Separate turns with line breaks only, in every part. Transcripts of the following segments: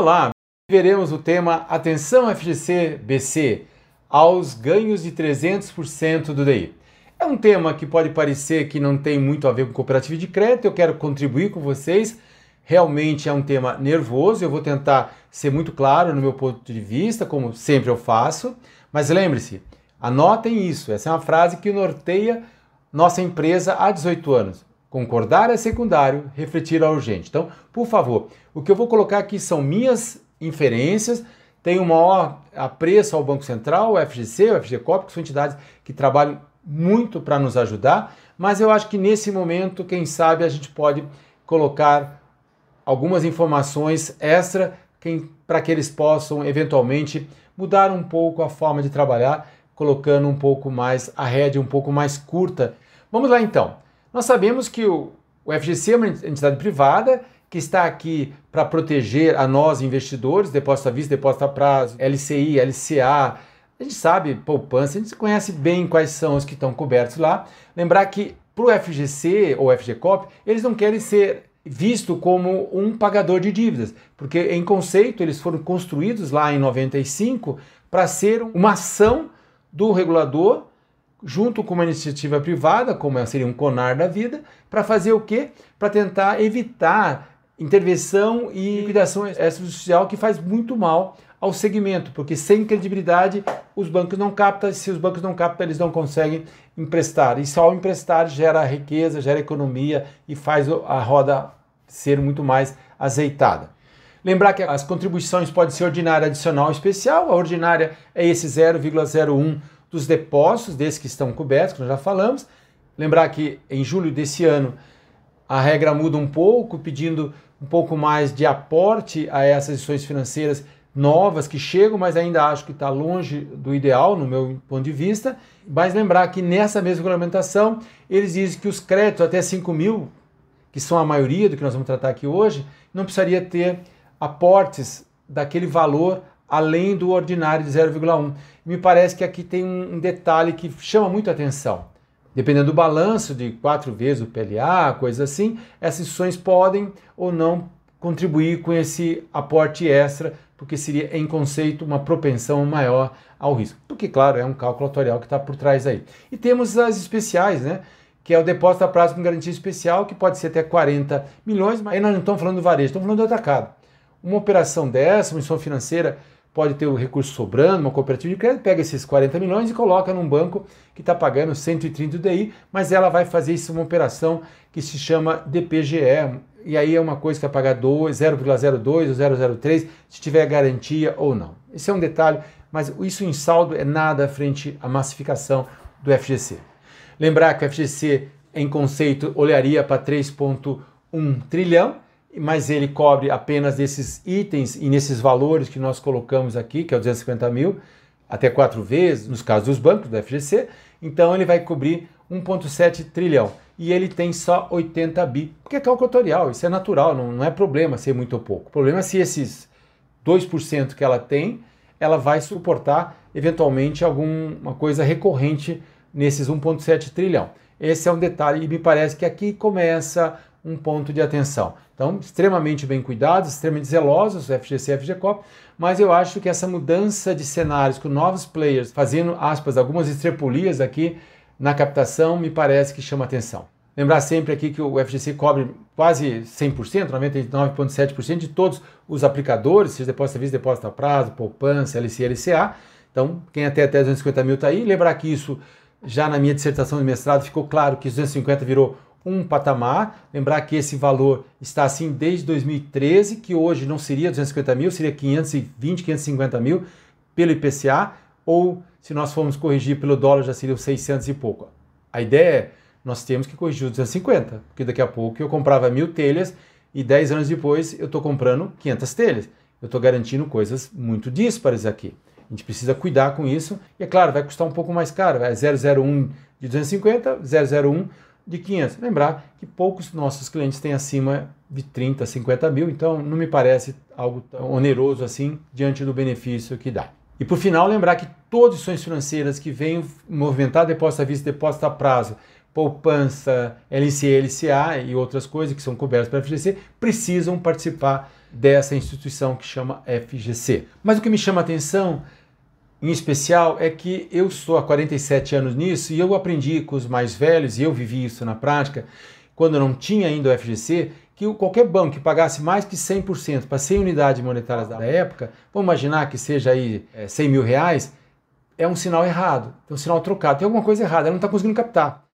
Olá, veremos o tema Atenção FGC BC aos ganhos de 300% do DI. É um tema que pode parecer que não tem muito a ver com cooperativa de crédito, eu quero contribuir com vocês. Realmente é um tema nervoso, eu vou tentar ser muito claro no meu ponto de vista, como sempre eu faço, mas lembre-se, anotem isso, essa é uma frase que norteia nossa empresa há 18 anos. Concordar é secundário, refletir é urgente. Então, por favor, o que eu vou colocar aqui são minhas inferências, tenho maior apreço ao Banco Central, o FGC, o FGCOP, que são entidades que trabalham muito para nos ajudar, mas eu acho que nesse momento, quem sabe, a gente pode colocar algumas informações extra para que eles possam eventualmente mudar um pouco a forma de trabalhar, colocando um pouco mais a rédea um pouco mais curta. Vamos lá então. Nós sabemos que o, o FGC é uma entidade privada que está aqui para proteger a nós investidores, depósito à vista, depósito a prazo, LCI, LCA. A gente sabe poupança, a gente conhece bem quais são os que estão cobertos lá. Lembrar que para o FGC ou FGCOP, eles não querem ser visto como um pagador de dívidas, porque em conceito eles foram construídos lá em 95 para ser uma ação do regulador junto com uma iniciativa privada, como seria um CONAR da vida, para fazer o quê? Para tentar evitar intervenção e liquidação extrajudicial que faz muito mal ao segmento, porque sem credibilidade os bancos não captam, se os bancos não captam, eles não conseguem emprestar. E só o emprestar gera riqueza, gera economia e faz a roda ser muito mais azeitada. Lembrar que as contribuições podem ser ordinária, adicional ou especial. A ordinária é esse 0,01 dos depósitos, desses que estão cobertos, que nós já falamos. Lembrar que em julho desse ano a regra muda um pouco, pedindo um pouco mais de aporte a essas instituições financeiras novas que chegam, mas ainda acho que está longe do ideal, no meu ponto de vista. Mas lembrar que nessa mesma regulamentação, eles dizem que os créditos até 5 mil, que são a maioria do que nós vamos tratar aqui hoje, não precisaria ter aportes daquele valor além do ordinário de 0,1. Me parece que aqui tem um detalhe que chama muito atenção. Dependendo do balanço de quatro vezes o PLA, coisa assim, essas instituições podem ou não contribuir com esse aporte extra, porque seria em conceito uma propensão maior ao risco. Porque, claro, é um cálculo atuarial que está por trás aí. E temos as especiais, né? Que é o depósito a prazo com garantia especial, que pode ser até 40 milhões, mas aí nós não estamos falando do varejo, estamos falando do atacado. Uma operação dessa, uma instituição financeira pode ter o recurso sobrando, uma cooperativa de crédito, pega esses 40 milhões e coloca num banco que está pagando 130 do DI, mas ela vai fazer isso uma operação que se chama DPGE, e aí é uma coisa que vai pagar 0,02 ou 0,03, se tiver garantia ou não. Esse é um detalhe, mas isso em saldo é nada frente à massificação do FGC. Lembrar que o FGC, em conceito, olharia para 3,1 trilhão, mas ele cobre apenas desses itens e nesses valores que nós colocamos aqui, que é o 250 mil, até quatro vezes, nos casos dos bancos, do FGC, então ele vai cobrir 1,7 trilhão. E ele tem só 80 bi, porque é calculatorial, isso é natural, não, não é problema ser muito ou pouco. O problema é se esses 2% que ela tem, ela vai suportar eventualmente alguma coisa recorrente nesses 1,7 trilhão. Esse é um detalhe e me parece que aqui começa um ponto de atenção. Então, extremamente bem cuidados, extremamente zelosos, FGC e FGCOP, mas eu acho que essa mudança de cenários com novos players, fazendo, aspas, algumas estrepolias aqui na captação, me parece que chama atenção. Lembrar sempre aqui que o FGC cobre quase 100%, 99,7% de todos os aplicadores, seja depósito vista, depósito a prazo, poupança, LCI, LCA. Então, quem até até 250 mil está aí. Lembrar que isso, já na minha dissertação de mestrado, ficou claro que 250 virou um patamar. Lembrar que esse valor está assim desde 2013, que hoje não seria 250 mil, seria 520, 550 mil pelo IPCA, ou se nós formos corrigir pelo dólar já seria 600 e pouco. A ideia é, nós temos que corrigir os 250, porque daqui a pouco eu comprava mil telhas e 10 anos depois eu estou comprando 500 telhas. Eu estou garantindo coisas muito díspares aqui. A gente precisa cuidar com isso. E é claro, vai custar um pouco mais caro. É 001 de 250, 001 de 500. Lembrar que poucos nossos clientes têm acima de 30, 50 mil, então não me parece algo tão oneroso assim diante do benefício que dá. E por final, lembrar que todas as instituições financeiras que venham movimentar depósito à vista, depósito a prazo, poupança, LCE, LCA e outras coisas que são cobertas pela FGC precisam participar dessa instituição que chama FGC. Mas o que me chama a atenção, em especial, é que eu estou há 47 anos nisso e eu aprendi com os mais velhos, e eu vivi isso na prática, quando não tinha ainda o FGC, que qualquer banco que pagasse mais que 100% para 100 unidades monetárias da época, vamos imaginar que seja aí é, 100 mil reais, é um sinal errado, é um sinal trocado, tem alguma coisa errada, ela não está conseguindo captar.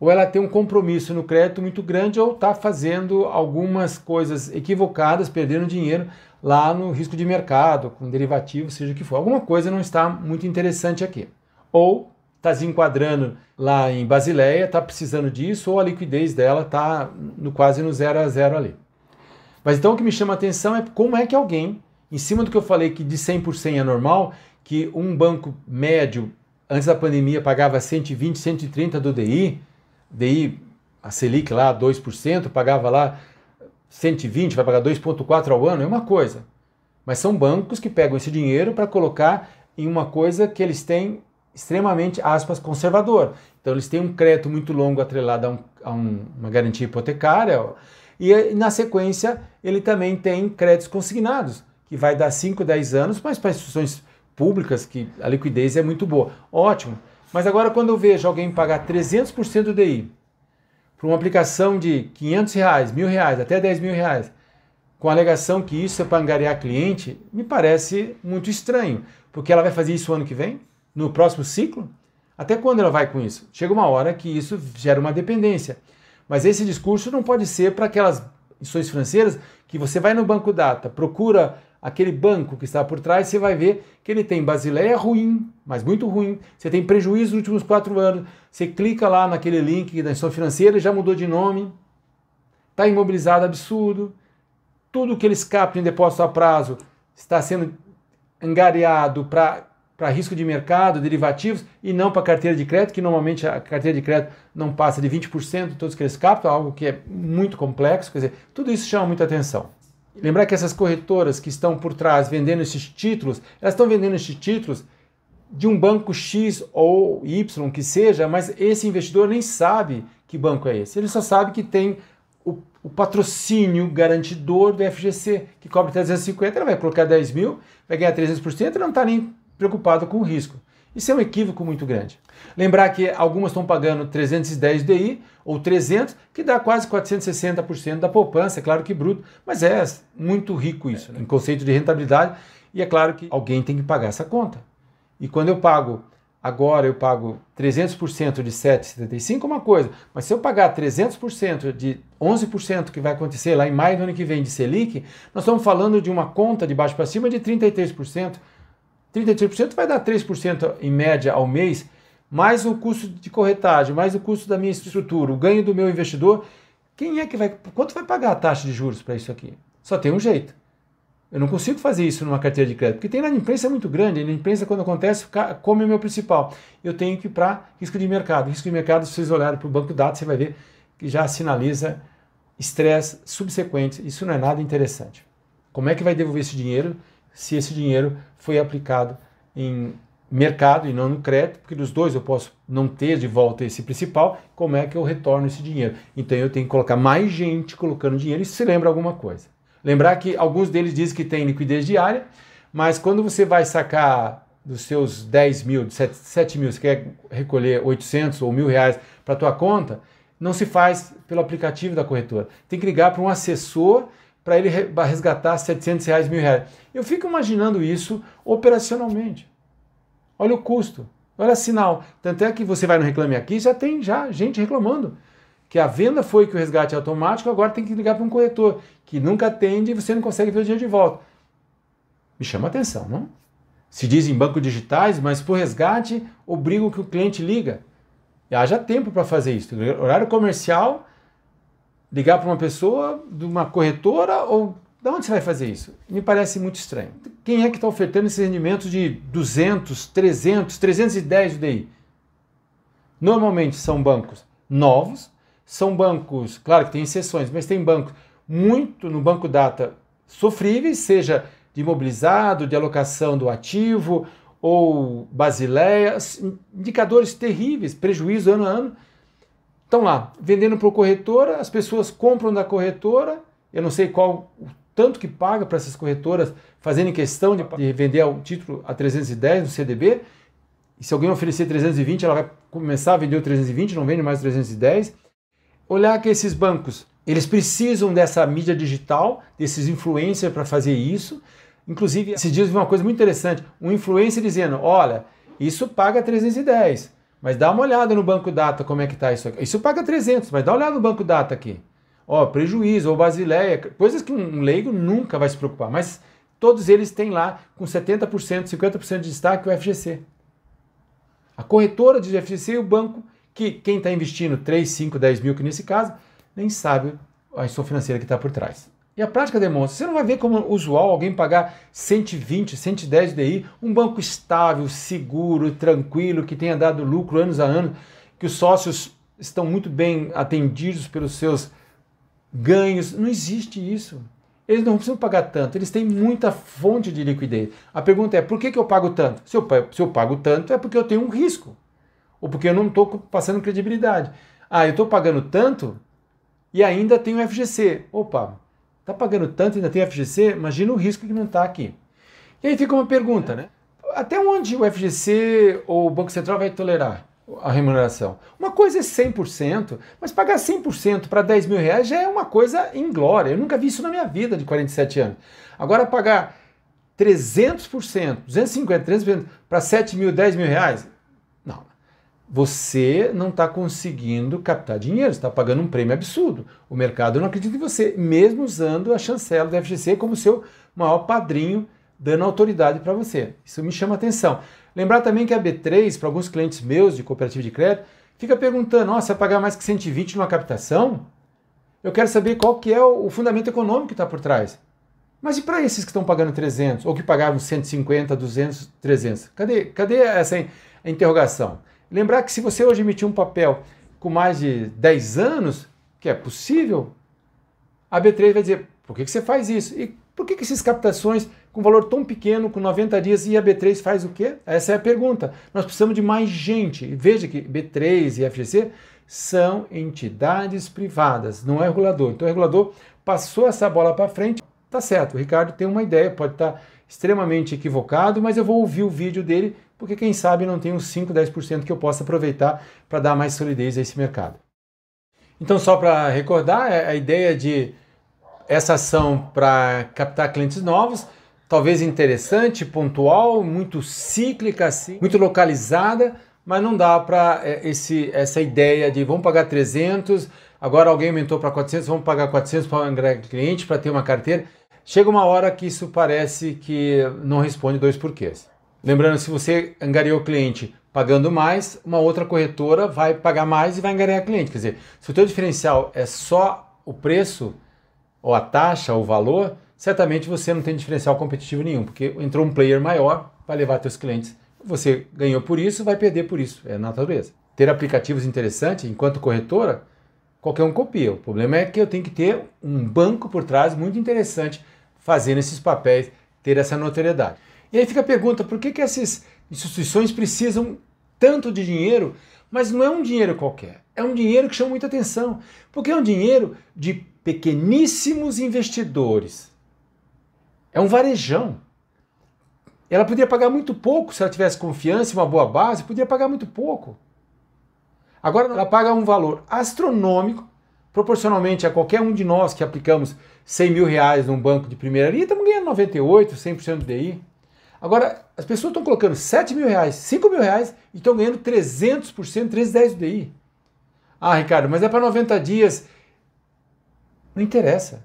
Ou ela tem um compromisso no crédito muito grande ou está fazendo algumas coisas equivocadas, perdendo dinheiro lá no risco de mercado, com derivativo, seja o que for. Alguma coisa não está muito interessante aqui. Ou está se enquadrando lá em Basileia, está precisando disso, ou a liquidez dela está no, quase no zero a zero ali. Mas então o que me chama a atenção é como é que alguém, em cima do que eu falei que de 100% é normal, que um banco médio, antes da pandemia, pagava 120, 130 do DI, DI, a Selic lá, 2%, pagava lá 120, vai pagar 2,4 ao ano, é uma coisa. Mas são bancos que pegam esse dinheiro para colocar em uma coisa que eles têm extremamente, aspas, conservador. Então eles têm um crédito muito longo atrelado a, um, a um, uma garantia hipotecária e na sequência ele também tem créditos consignados, que vai dar 5, 10 anos, mas para instituições públicas que a liquidez é muito boa. Ótimo. Mas agora quando eu vejo alguém pagar 300% do DI para uma aplicação de 500 reais, mil reais, até 10 mil reais, com a alegação que isso é para angariar cliente, me parece muito estranho, porque ela vai fazer isso ano que vem? no próximo ciclo? Até quando ela vai com isso? Chega uma hora que isso gera uma dependência. Mas esse discurso não pode ser para aquelas instituições financeiras que você vai no banco data, procura aquele banco que está por trás, você vai ver que ele tem Basileia ruim, mas muito ruim. Você tem prejuízo nos últimos quatro anos. Você clica lá naquele link da instituição financeira, já mudou de nome, está imobilizado absurdo. Tudo que eles captam em depósito a prazo está sendo angariado para para risco de mercado, derivativos, e não para carteira de crédito, que normalmente a carteira de crédito não passa de 20% de todos que eles captam, algo que é muito complexo, quer dizer, tudo isso chama muita atenção. Lembrar que essas corretoras que estão por trás vendendo esses títulos, elas estão vendendo esses títulos de um banco X ou Y que seja, mas esse investidor nem sabe que banco é esse. Ele só sabe que tem o, o patrocínio garantidor do FGC, que cobre 350, ele vai colocar 10 mil, vai ganhar 300%, ele não está nem preocupado com o risco. Isso é um equívoco muito grande. Lembrar que algumas estão pagando 310 DI ou 300, que dá quase 460% da poupança, é claro que bruto, mas é muito rico isso, né? em conceito de rentabilidade, e é claro que alguém tem que pagar essa conta. E quando eu pago, agora eu pago 300% de 7,75 é uma coisa, mas se eu pagar 300% de 11% que vai acontecer lá em maio do ano que vem de Selic, nós estamos falando de uma conta de baixo para cima de 33%, 33% vai dar 3% em média ao mês, mais o custo de corretagem, mais o custo da minha estrutura, o ganho do meu investidor. Quem é que vai. Quanto vai pagar a taxa de juros para isso aqui? Só tem um jeito. Eu não consigo fazer isso numa carteira de crédito, porque tem na imprensa muito grande, na imprensa quando acontece, come o meu principal. Eu tenho que ir para risco de mercado. Risco de mercado, se vocês olharem para o banco de dados, você vai ver que já sinaliza estresse subsequente. Isso não é nada interessante. Como é que vai devolver esse dinheiro se esse dinheiro foi aplicado em mercado e não no crédito, porque dos dois eu posso não ter de volta esse principal, como é que eu retorno esse dinheiro? Então eu tenho que colocar mais gente colocando dinheiro, isso se lembra alguma coisa. Lembrar que alguns deles dizem que tem liquidez diária, mas quando você vai sacar dos seus 10 mil, 7, 7 mil, você quer recolher 800 ou mil reais para a tua conta, não se faz pelo aplicativo da corretora. Tem que ligar para um assessor para ele resgatar 700 reais, mil reais. Eu fico imaginando isso operacionalmente. Olha o custo, olha sinal. Tanto é que você vai no Reclame Aqui, já tem já gente reclamando que a venda foi que o resgate é automático, agora tem que ligar para um corretor que nunca atende e você não consegue ver o dinheiro de volta. Me chama atenção, não? Se dizem banco digitais, mas por resgate obrigam que o cliente liga. E haja tempo para fazer isso. Horário comercial ligar para uma pessoa de uma corretora ou de onde você vai fazer isso? Me parece muito estranho. Quem é que está ofertando esses rendimentos de 200, 300, 310 DI? Normalmente são bancos novos, são bancos, claro que tem exceções, mas tem bancos muito no banco data sofríveis, seja de imobilizado, de alocação do ativo ou basileia, indicadores terríveis, prejuízo ano a ano estão lá vendendo para corretora, as pessoas compram da corretora, eu não sei qual o tanto que paga para essas corretoras fazendo questão de, de vender o título a 310 no CDB, e se alguém oferecer 320, ela vai começar a vender o 320, não vende mais o 310. Olhar que esses bancos, eles precisam dessa mídia digital, desses influencers para fazer isso. Inclusive, dias vi uma coisa muito interessante, um influencer dizendo, olha, isso paga 310, mas dá uma olhada no banco data como é que está isso aqui. Isso paga 300, mas dá uma olhada no banco data aqui. Ó, prejuízo ou basileia, coisas que um leigo nunca vai se preocupar, mas todos eles têm lá com 70%, 50% de destaque o FGC. A corretora de FGC e o banco, que quem está investindo 3, 5, 10 mil, que nesse caso, nem sabe a instituição financeira que está por trás. E a prática demonstra, você não vai ver como usual alguém pagar 120, 110 DI, um banco estável, seguro, tranquilo, que tenha dado lucro anos a anos, que os sócios estão muito bem atendidos pelos seus ganhos. Não existe isso. Eles não precisam pagar tanto, eles têm muita fonte de liquidez. A pergunta é: por que, que eu pago tanto? Se eu, se eu pago tanto, é porque eu tenho um risco, ou porque eu não estou passando credibilidade. Ah, eu estou pagando tanto e ainda tenho FGC. Opa, Está pagando tanto e ainda tem FGC? Imagina o risco que não está aqui. E aí fica uma pergunta, né? Até onde o FGC ou o Banco Central vai tolerar a remuneração? Uma coisa é 100%, mas pagar 100% para 10 mil reais já é uma coisa inglória. Eu nunca vi isso na minha vida de 47 anos. Agora pagar 300%, 250%, 300% para 7 mil, 10 mil reais? Você não está conseguindo captar dinheiro, está pagando um prêmio absurdo. O mercado não acredita em você, mesmo usando a chancela do FGC como seu maior padrinho, dando autoridade para você. Isso me chama atenção. Lembrar também que a B3, para alguns clientes meus de cooperativa de crédito, fica perguntando: nossa, vai pagar mais que 120 numa captação? Eu quero saber qual que é o fundamento econômico que está por trás. Mas e para esses que estão pagando 300 ou que pagavam 150, 200, 300? Cadê, cadê essa interrogação? Lembrar que se você hoje emitir um papel com mais de 10 anos, que é possível, a B3 vai dizer, por que, que você faz isso? E por que, que essas captações com valor tão pequeno, com 90 dias, e a B3 faz o quê? Essa é a pergunta. Nós precisamos de mais gente. Veja que B3 e FGC são entidades privadas, não é regulador. Então o regulador passou essa bola para frente, tá certo. O Ricardo tem uma ideia, pode estar tá extremamente equivocado, mas eu vou ouvir o vídeo dele porque quem sabe não tem uns 5, 10% que eu possa aproveitar para dar mais solidez a esse mercado. Então, só para recordar, é a ideia de essa ação para captar clientes novos, talvez interessante, pontual, muito cíclica, assim, muito localizada, mas não dá para é, essa ideia de vamos pagar 300, agora alguém aumentou para 400, vamos pagar 400 para angariar cliente, para ter uma carteira. Chega uma hora que isso parece que não responde dois porquês. Lembrando, se você angariou o cliente pagando mais, uma outra corretora vai pagar mais e vai angariar cliente. Quer dizer, se o teu diferencial é só o preço, ou a taxa, ou o valor, certamente você não tem diferencial competitivo nenhum, porque entrou um player maior para levar seus clientes. Você ganhou por isso, vai perder por isso, é natureza. Ter aplicativos interessantes, enquanto corretora, qualquer um copia. O problema é que eu tenho que ter um banco por trás muito interessante fazendo esses papéis, ter essa notoriedade. E aí fica a pergunta: por que, que essas instituições precisam tanto de dinheiro, mas não é um dinheiro qualquer? É um dinheiro que chama muita atenção, porque é um dinheiro de pequeníssimos investidores. É um varejão. Ela poderia pagar muito pouco se ela tivesse confiança e uma boa base, poderia pagar muito pouco. Agora ela paga um valor astronômico, proporcionalmente a qualquer um de nós que aplicamos 100 mil reais num banco de primeira linha, estamos ganhando 98, 100% do DI. Agora, as pessoas estão colocando 7 mil reais, 5 mil reais e estão ganhando 300%, 310 do DI. Ah, Ricardo, mas é para 90 dias. Não interessa.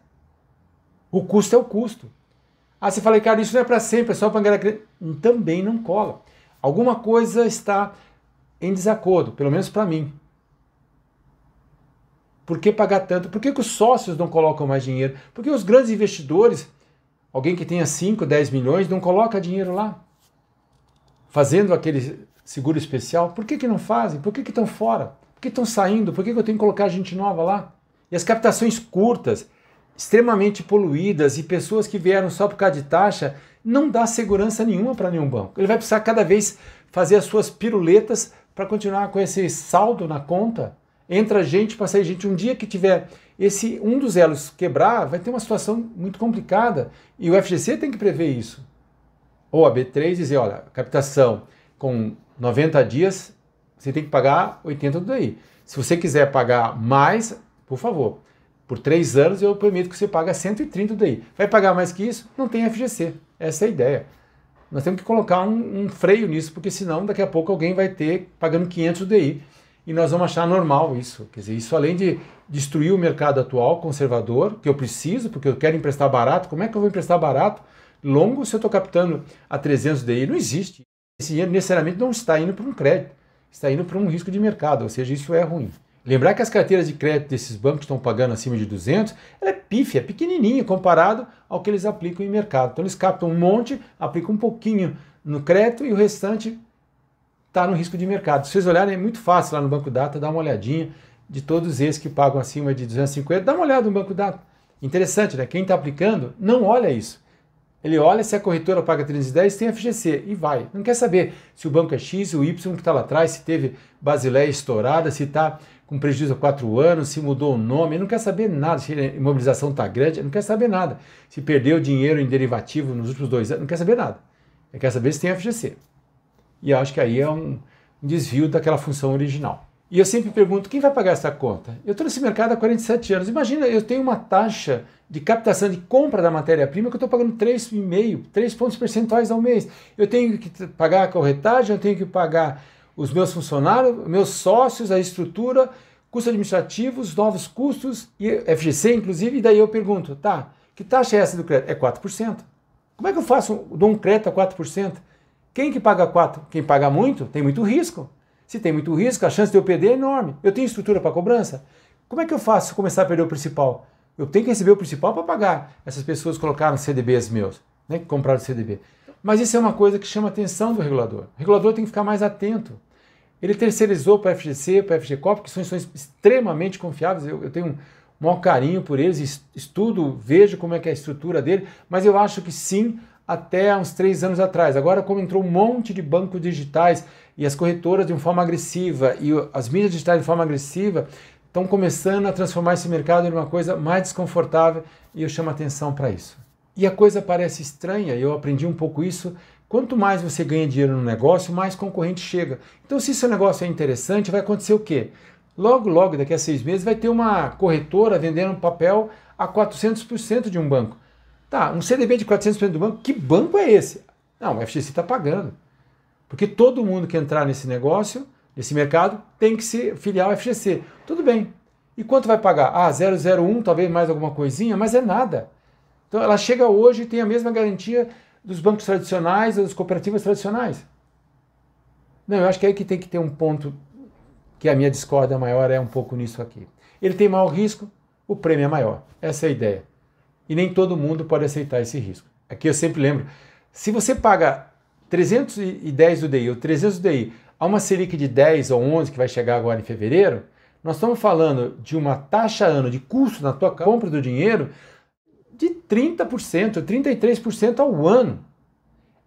O custo é o custo. Ah, você fala, Ricardo, isso não é para sempre, é só para ganhar Também não cola. Alguma coisa está em desacordo, pelo menos para mim. Por que pagar tanto? Por que, que os sócios não colocam mais dinheiro? Por que os grandes investidores Alguém que tenha 5, 10 milhões não coloca dinheiro lá. Fazendo aquele seguro especial. Por que, que não fazem? Por que, que estão fora? Por que estão saindo? Por que, que eu tenho que colocar gente nova lá? E as captações curtas, extremamente poluídas e pessoas que vieram só por causa de taxa, não dá segurança nenhuma para nenhum banco. Ele vai precisar cada vez fazer as suas piruletas para continuar com esse saldo na conta. Entra gente para sair gente. Um dia que tiver esse um dos elos quebrar, vai ter uma situação muito complicada. E o FGC tem que prever isso. Ou a B3 dizer, olha, captação com 90 dias, você tem que pagar 80 do DI. Se você quiser pagar mais, por favor, por três anos eu permito que você pague 130 do DI. Vai pagar mais que isso? Não tem FGC. Essa é a ideia. Nós temos que colocar um, um freio nisso, porque senão daqui a pouco alguém vai ter pagando 500 do DI e nós vamos achar normal isso. Quer dizer, isso além de destruir o mercado atual conservador, que eu preciso, porque eu quero emprestar barato, como é que eu vou emprestar barato? Longo se eu estou captando a 300 DI, não existe. Esse dinheiro necessariamente não está indo para um crédito, está indo para um risco de mercado, ou seja, isso é ruim. Lembrar que as carteiras de crédito desses bancos que estão pagando acima de 200, ela é pífia, pequenininha comparado ao que eles aplicam em mercado. Então eles captam um monte, aplicam um pouquinho no crédito e o restante está no risco de mercado. Se vocês olharem, é muito fácil lá no Banco Data, dá uma olhadinha de todos esses que pagam acima de 250, dá uma olhada no Banco Data. Interessante, né? Quem está aplicando não olha isso. Ele olha se a corretora paga 310 tem FGC e vai. Não quer saber se o banco é X, o Y que está lá atrás, se teve Basileia estourada, se está com prejuízo há quatro anos, se mudou o nome, não quer saber nada, se a imobilização está grande, não quer saber nada. Se perdeu dinheiro em derivativo nos últimos dois anos, não quer saber nada. Ele quer saber se tem FGC. E acho que aí é um desvio daquela função original. E eu sempre pergunto, quem vai pagar essa conta? Eu estou nesse mercado há 47 anos. Imagina, eu tenho uma taxa de captação de compra da matéria-prima que eu estou pagando 3,5, 3 pontos percentuais ao mês. Eu tenho que pagar a corretagem, eu tenho que pagar os meus funcionários, meus sócios, a estrutura, custos administrativos, novos custos, e FGC inclusive, e daí eu pergunto, tá, que taxa é essa do crédito? É 4%. Como é que eu faço, dou um crédito a 4%? Quem que paga 4? Quem paga muito tem muito risco. Se tem muito risco, a chance de eu perder é enorme. Eu tenho estrutura para cobrança? Como é que eu faço se começar a perder o principal? Eu tenho que receber o principal para pagar. Essas pessoas colocaram CDBs meus, né, que compraram CDB. Mas isso é uma coisa que chama a atenção do regulador. O regulador tem que ficar mais atento. Ele terceirizou para a FGC, para a FGCOP, que são instituições extremamente confiáveis. Eu, eu tenho um maior carinho por eles, estudo, vejo como é que é a estrutura dele, mas eu acho que sim, até uns três anos atrás. Agora, como entrou um monte de bancos digitais e as corretoras de uma forma agressiva e as mídias digitais de forma agressiva, estão começando a transformar esse mercado em uma coisa mais desconfortável e eu chamo atenção para isso. E a coisa parece estranha, eu aprendi um pouco isso. Quanto mais você ganha dinheiro no negócio, mais concorrente chega. Então, se seu negócio é interessante, vai acontecer o quê? Logo, logo, daqui a seis meses, vai ter uma corretora vendendo papel a 400% de um banco. Tá, um CDB de 400% do banco, que banco é esse? Não, o FGC está pagando. Porque todo mundo que entrar nesse negócio, nesse mercado, tem que se filiar ao FGC. Tudo bem. E quanto vai pagar? Ah, 001, talvez mais alguma coisinha, mas é nada. Então ela chega hoje e tem a mesma garantia dos bancos tradicionais das cooperativas tradicionais. Não, eu acho que é aí que tem que ter um ponto que a minha discórdia maior é um pouco nisso aqui. Ele tem maior risco, o prêmio é maior. Essa é a ideia e nem todo mundo pode aceitar esse risco. Aqui eu sempre lembro, se você paga 310 do DI ou 300 do DI a uma Selic de 10 ou 11 que vai chegar agora em fevereiro, nós estamos falando de uma taxa ano de custo na tua compra do dinheiro de 30%, 33% ao ano.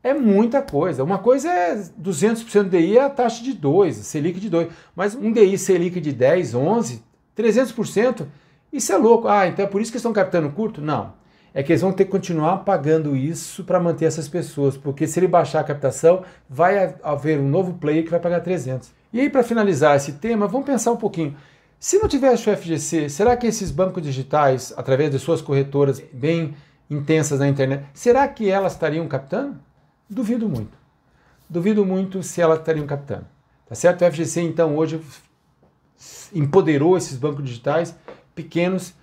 É muita coisa. Uma coisa é 200% do DI é a taxa de 2, Selic de 2. Mas um DI Selic de 10, 11, 300%, isso é louco. Ah, então é por isso que estão captando curto? Não. É que eles vão ter que continuar pagando isso para manter essas pessoas, porque se ele baixar a captação, vai haver um novo player que vai pagar 300. E aí, para finalizar esse tema, vamos pensar um pouquinho. Se não tivesse o FGC, será que esses bancos digitais, através de suas corretoras bem intensas na internet, será que elas estariam captando? Duvido muito. Duvido muito se elas estariam captando. Tá certo? O FGC, então, hoje empoderou esses bancos digitais pequenos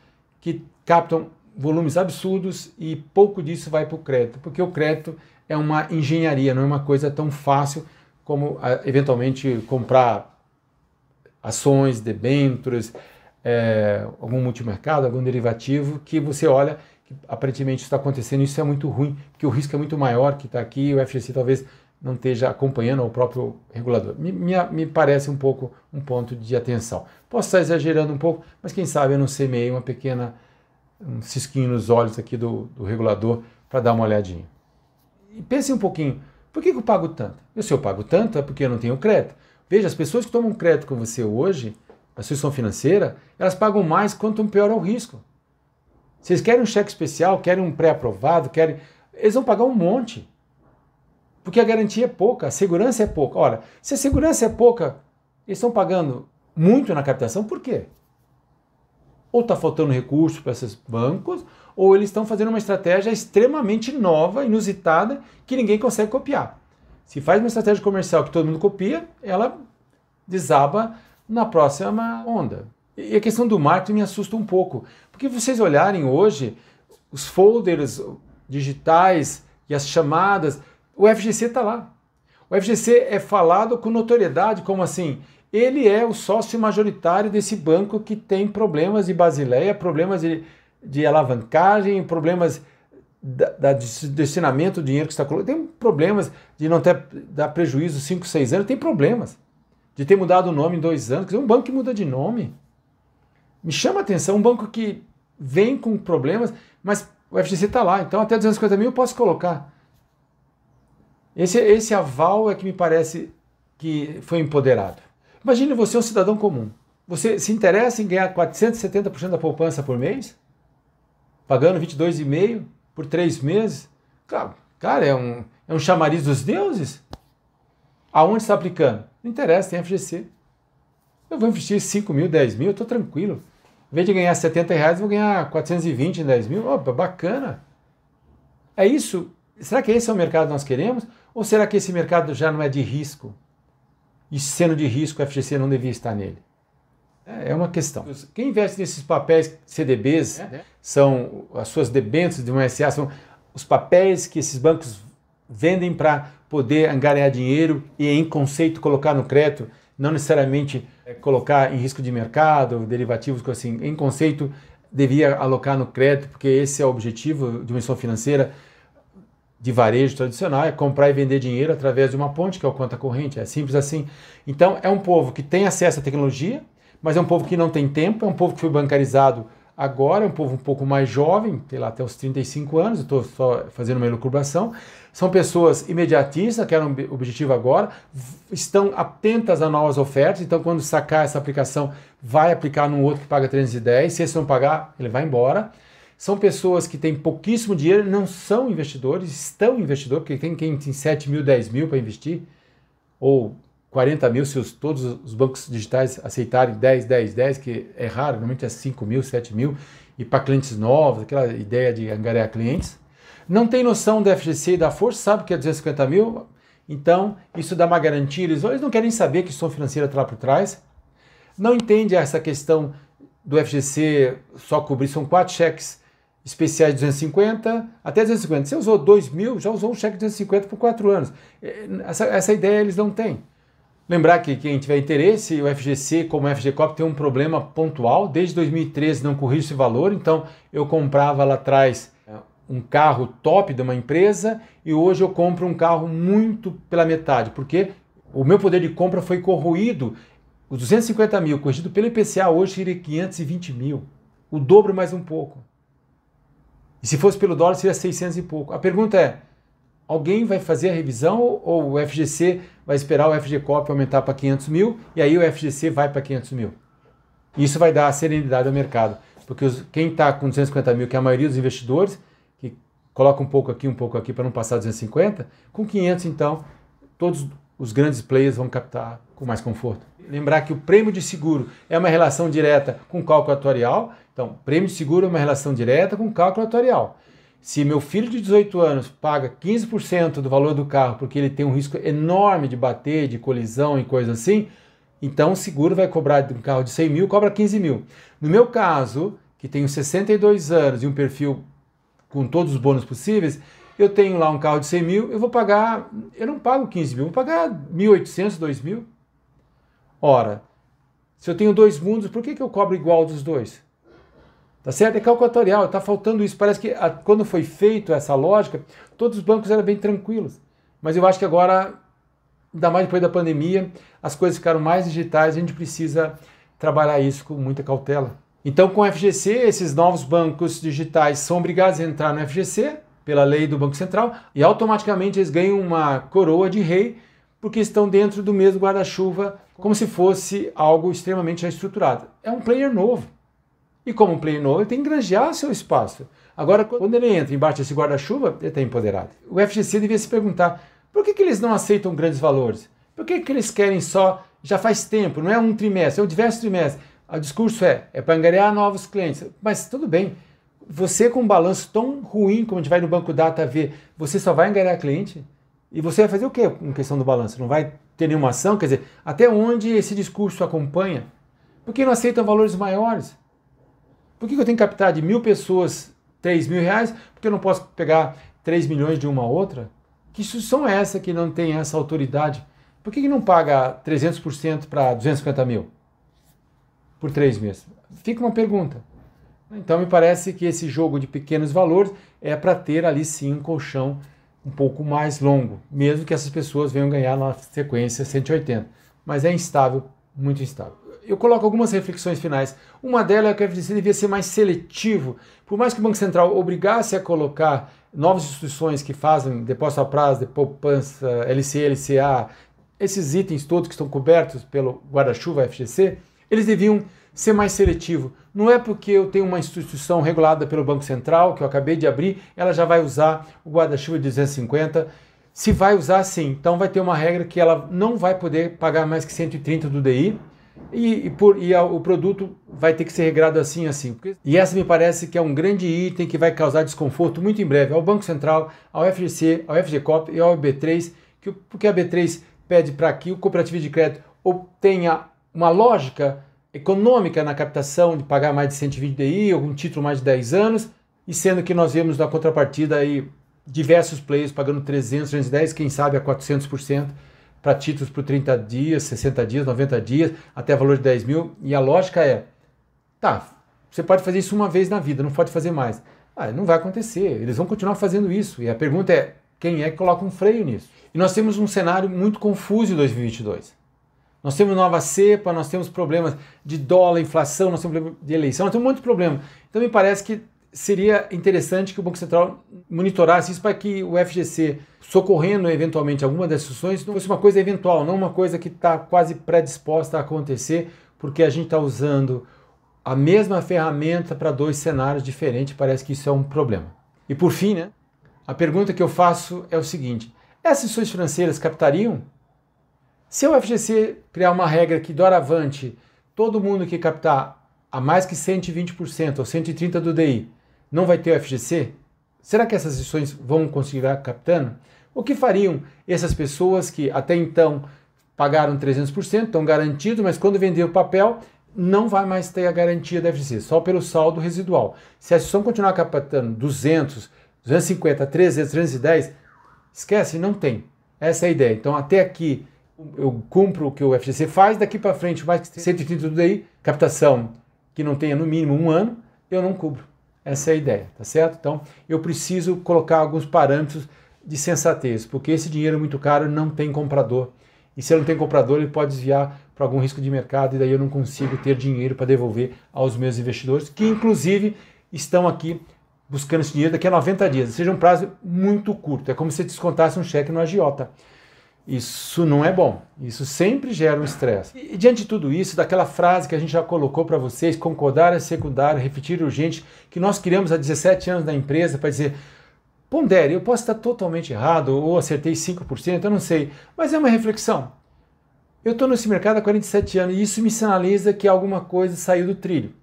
que captam volumes absurdos e pouco disso vai para o crédito, porque o crédito é uma engenharia, não é uma coisa tão fácil como ah, eventualmente comprar ações, debêntures, é, algum multimercado, algum derivativo, que você olha que aparentemente está acontecendo, isso é muito ruim, porque o risco é muito maior que está aqui, o FGC talvez não esteja acompanhando o próprio regulador. Me, me, me, parece um pouco um ponto de atenção. Posso estar exagerando um pouco, mas quem sabe eu não semeei uma pequena um cisquinho nos olhos aqui do, do regulador para dar uma olhadinha. E pense um pouquinho, por que, que eu pago tanto? E se eu pago tanto é porque eu não tenho crédito. Veja, as pessoas que tomam crédito com você hoje a instituição financeira, elas pagam mais quanto pior é o risco. Vocês querem um cheque especial, querem um pré-aprovado, querem. Eles vão pagar um monte. Porque a garantia é pouca, a segurança é pouca. Ora, se a segurança é pouca, eles estão pagando muito na captação, por quê? Ou está faltando recurso para esses bancos, ou eles estão fazendo uma estratégia extremamente nova, inusitada, que ninguém consegue copiar. Se faz uma estratégia comercial que todo mundo copia, ela desaba na próxima onda. E a questão do marketing me assusta um pouco, porque vocês olharem hoje os folders digitais e as chamadas, o FGC está lá. O FGC é falado com notoriedade, como assim? Ele é o sócio majoritário desse banco que tem problemas de basileia, problemas de, de alavancagem, problemas da, da destinamento do dinheiro que está colocando, tem problemas de não ter dar prejuízo 5, 6 anos, tem problemas de ter mudado o nome em dois anos. Quer dizer, um banco que muda de nome. Me chama a atenção, um banco que vem com problemas, mas o FGC está lá, então até 250 mil eu posso colocar. Esse, esse aval é que me parece que foi empoderado. Imagine você um cidadão comum. Você se interessa em ganhar 470% da poupança por mês? Pagando 22,5% por três meses? Cara, é um, é um chamariz dos deuses? Aonde está aplicando? Não interessa, tem FGC. Eu vou investir 5 mil, 10 mil, eu estou tranquilo. Em vez de ganhar 70 reais, vou ganhar 420 em 10 mil. Opa, bacana. É isso? Será que esse é o mercado que nós queremos? Ou será que esse mercado já não é de risco? E sendo de risco, o FGC não devia estar nele? É, é uma questão. Quem investe nesses papéis CDBs, é. são as suas debêntures de uma SA, são os papéis que esses bancos vendem para poder angariar dinheiro e, em conceito, colocar no crédito, não necessariamente colocar em risco de mercado, derivativos, assim. Em conceito, devia alocar no crédito, porque esse é o objetivo de uma instituição financeira de varejo tradicional, é comprar e vender dinheiro através de uma ponte, que é o conta corrente. É simples assim. Então, é um povo que tem acesso à tecnologia, mas é um povo que não tem tempo, é um povo que foi bancarizado agora, é um povo um pouco mais jovem, sei lá, até os 35 anos, estou só fazendo uma elucubração. São pessoas imediatistas, que eram um objetivo agora, estão atentas a novas ofertas, então quando sacar essa aplicação, vai aplicar num outro que paga 310, se esse não pagar, ele vai embora. São pessoas que têm pouquíssimo dinheiro, não são investidores, estão investidores, porque tem quem tem 7 mil, 10 mil para investir, ou 40 mil se os, todos os bancos digitais aceitarem 10, 10, 10, que é raro, normalmente é 5 mil, 7 mil, e para clientes novos, aquela ideia de angariar clientes. Não tem noção do FGC e da força, sabe que é 250 mil, então isso dá uma garantia, eles, eles não querem saber que instituição financeira está lá por trás, não entende essa questão do FGC só cobrir, são quatro cheques especiais de 250 até 250. Você usou 2 mil, já usou um cheque de 250 por quatro anos. É, essa, essa ideia eles não têm. Lembrar que quem tiver interesse, o FGC, como o FGCOP, tem um problema pontual. Desde 2013 não corrige esse valor, então eu comprava lá atrás é, um carro top de uma empresa e hoje eu compro um carro muito pela metade, porque o meu poder de compra foi corroído. Os 250 mil corrigido pelo IPCA hoje seria 520 mil, o dobro mais um pouco. E se fosse pelo dólar seria 600 e pouco. A pergunta é, alguém vai fazer a revisão ou o FGC vai esperar o FGCOP aumentar para 500 mil e aí o FGC vai para 500 mil? Isso vai dar serenidade ao mercado, porque os, quem está com 250 mil, que é a maioria dos investidores, que coloca um pouco aqui, um pouco aqui para não passar 250, com 500 então, todos os grandes players vão captar com mais conforto. Lembrar que o prêmio de seguro é uma relação direta com cálculo atuarial, então prêmio de seguro é uma relação direta com cálculo atuarial. Se meu filho de 18 anos paga 15% do valor do carro porque ele tem um risco enorme de bater, de colisão e coisa assim, então o seguro vai cobrar de um carro de 100 mil, cobra 15 mil. No meu caso, que tenho 62 anos e um perfil com todos os bônus possíveis, eu tenho lá um carro de 100 mil, eu vou pagar, eu não pago 15 mil, vou pagar 1.800, 2 mil. Ora, se eu tenho dois mundos, por que, que eu cobro igual dos dois? Tá certo? É calculatorial, está faltando isso. Parece que a, quando foi feito essa lógica, todos os bancos eram bem tranquilos. Mas eu acho que agora, ainda mais depois da pandemia, as coisas ficaram mais digitais, a gente precisa trabalhar isso com muita cautela. Então, com o FGC, esses novos bancos digitais são obrigados a entrar no FGC, pela lei do Banco Central, e automaticamente eles ganham uma coroa de rei, porque estão dentro do mesmo guarda-chuva como se fosse algo extremamente já estruturado. É um player novo. E como um player novo, ele tem que granjear seu espaço. Agora, quando ele entra embaixo desse guarda-chuva, ele está empoderado. O FGC devia se perguntar por que, que eles não aceitam grandes valores? Por que, que eles querem só, já faz tempo, não é um trimestre, é um diversos trimestres. O discurso é, é para angariar novos clientes. Mas tudo bem, você com um balanço tão ruim como a gente vai no Banco Data ver, você só vai angariar cliente? E você vai fazer o quê em questão do balanço? Não vai ter nenhuma ação? Quer dizer, até onde esse discurso acompanha? Por que não aceitam valores maiores? Por que eu tenho que captar de mil pessoas 3 mil reais? Porque eu não posso pegar 3 milhões de uma outra? Que instituição é essa que não tem essa autoridade? Por que, não paga 300% para 250 mil por três meses? Fica uma pergunta. Então me parece que esse jogo de pequenos valores é para ter ali sim um colchão um pouco mais longo, mesmo que essas pessoas venham ganhar na sequência 180. Mas é instável, muito instável. Eu coloco algumas reflexões finais. Uma delas é que o FGC devia ser mais seletivo. Por mais que o Banco Central obrigasse a colocar novas instituições que fazem depósito a prazo, de poupança, LC, LCA, esses itens todos que estão cobertos pelo guarda-chuva FGC, eles deviam ser mais seletivo. Não é porque eu tenho uma instituição regulada pelo Banco Central, que eu acabei de abrir, ela já vai usar o guarda-chuva de 250. Se vai usar, sim. Então vai ter uma regra que ela não vai poder pagar mais que 130 do DI. E, e, por, e a, o produto vai ter que ser regrado assim assim. E essa me parece que é um grande item que vai causar desconforto muito em breve ao Banco Central, ao FGC, ao FGCOP e ao B3, que, porque a B3 pede para que o cooperativo de crédito obtenha uma lógica econômica na captação de pagar mais de 120 DI, algum título mais de 10 anos, e sendo que nós vemos na contrapartida aí diversos players pagando 300, 310, quem sabe a 400% para títulos por 30 dias, 60 dias, 90 dias, até valor de 10 mil. E a lógica é, tá, você pode fazer isso uma vez na vida, não pode fazer mais. Ah, não vai acontecer, eles vão continuar fazendo isso. E a pergunta é, quem é que coloca um freio nisso? E nós temos um cenário muito confuso em 2022. Nós temos nova cepa, nós temos problemas de dólar, inflação, nós temos problemas de eleição, nós temos um monte de problema. Então me parece que seria interessante que o Banco Central monitorasse isso para que o FGC, socorrendo eventualmente alguma das instituições, não fosse uma coisa eventual, não uma coisa que está quase predisposta a acontecer, porque a gente está usando a mesma ferramenta para dois cenários diferentes, parece que isso é um problema. E por fim, né, a pergunta que eu faço é o seguinte: essas instituições financeiras captariam? Se o FGC criar uma regra que doravante todo mundo que captar a mais que 120% ou 130% do DI não vai ter o FGC, será que essas instituições vão conseguir captando? O que fariam essas pessoas que até então pagaram 300%, estão garantidos, mas quando vender o papel não vai mais ter a garantia da FGC, só pelo saldo residual. Se a instituição continuar captando 200, 250, 300, 310, esquece, não tem. Essa é a ideia. Então, até aqui eu cumpro o que o FGC faz, daqui para frente, mais que 130 do DI, captação que não tenha no mínimo um ano, eu não cubro. Essa é a ideia, tá certo? Então, eu preciso colocar alguns parâmetros de sensatez, porque esse dinheiro é muito caro não tem comprador. E se eu não tem comprador, ele pode desviar para algum risco de mercado e daí eu não consigo ter dinheiro para devolver aos meus investidores, que inclusive estão aqui buscando esse dinheiro daqui a 90 dias, seja um prazo muito curto. É como se descontasse um cheque no agiota. Isso não é bom. Isso sempre gera um estresse. E, diante de tudo isso, daquela frase que a gente já colocou para vocês, concordar é secundário, repetir urgente, que nós criamos há 17 anos na empresa para dizer, pondere, eu posso estar totalmente errado ou acertei 5%, eu não sei, mas é uma reflexão. Eu estou nesse mercado há 47 anos e isso me sinaliza que alguma coisa saiu do trilho.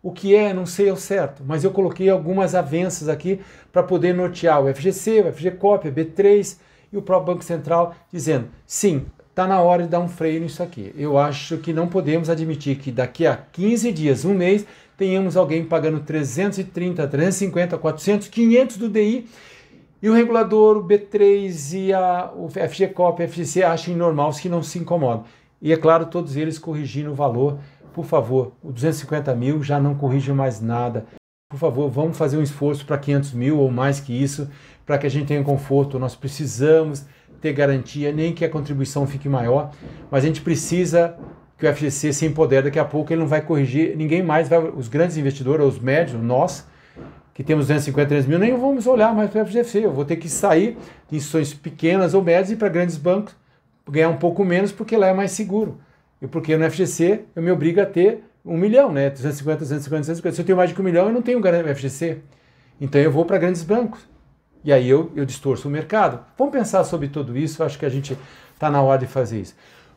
O que é, não sei ao certo, mas eu coloquei algumas avanças aqui para poder nortear o FGC, o FGCOP, a B3, e o próprio Banco Central dizendo: sim, está na hora de dar um freio nisso aqui. Eu acho que não podemos admitir que daqui a 15 dias, um mês, tenhamos alguém pagando 330, 350, 400, 500 do DI e o regulador, o B3 e a, o FGCOP, o FGC achem normal que não se incomodam. E é claro, todos eles corrigindo o valor. Por favor, o 250 mil já não corrige mais nada. Por favor, vamos fazer um esforço para 500 mil ou mais que isso, para que a gente tenha conforto. Nós precisamos ter garantia, nem que a contribuição fique maior, mas a gente precisa que o FGC se empodere. Daqui a pouco ele não vai corrigir, ninguém mais vai, os grandes investidores, os médios, nós, que temos 253 mil, nem vamos olhar mais para o FGC. Eu vou ter que sair de instituições pequenas ou médias e para grandes bancos, ganhar um pouco menos, porque lá é mais seguro. E porque no FGC eu me obrigo a ter um milhão, né? 250, 250, 250. Se eu tenho mais de um milhão, eu não tenho FGC. Então eu vou para grandes bancos. E aí eu, eu distorço o mercado. Vamos pensar sobre tudo isso, acho que a gente está na hora de fazer isso.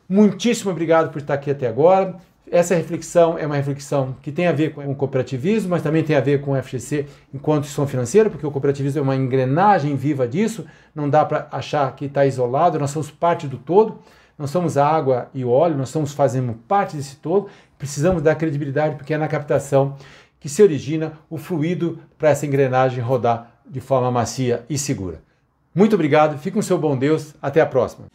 Muitíssimo obrigado por estar aqui até agora. Essa reflexão é uma reflexão que tem a ver com o cooperativismo, mas também tem a ver com o FGC enquanto instituição financeira, porque o cooperativismo é uma engrenagem viva disso, não dá para achar que está isolado, nós somos parte do todo, nós somos a água e o óleo, nós estamos fazendo parte desse todo, precisamos dar credibilidade, porque é na captação que se origina o fluido para essa engrenagem rodar de forma macia e segura. Muito obrigado, fique com o seu bom Deus, até a próxima.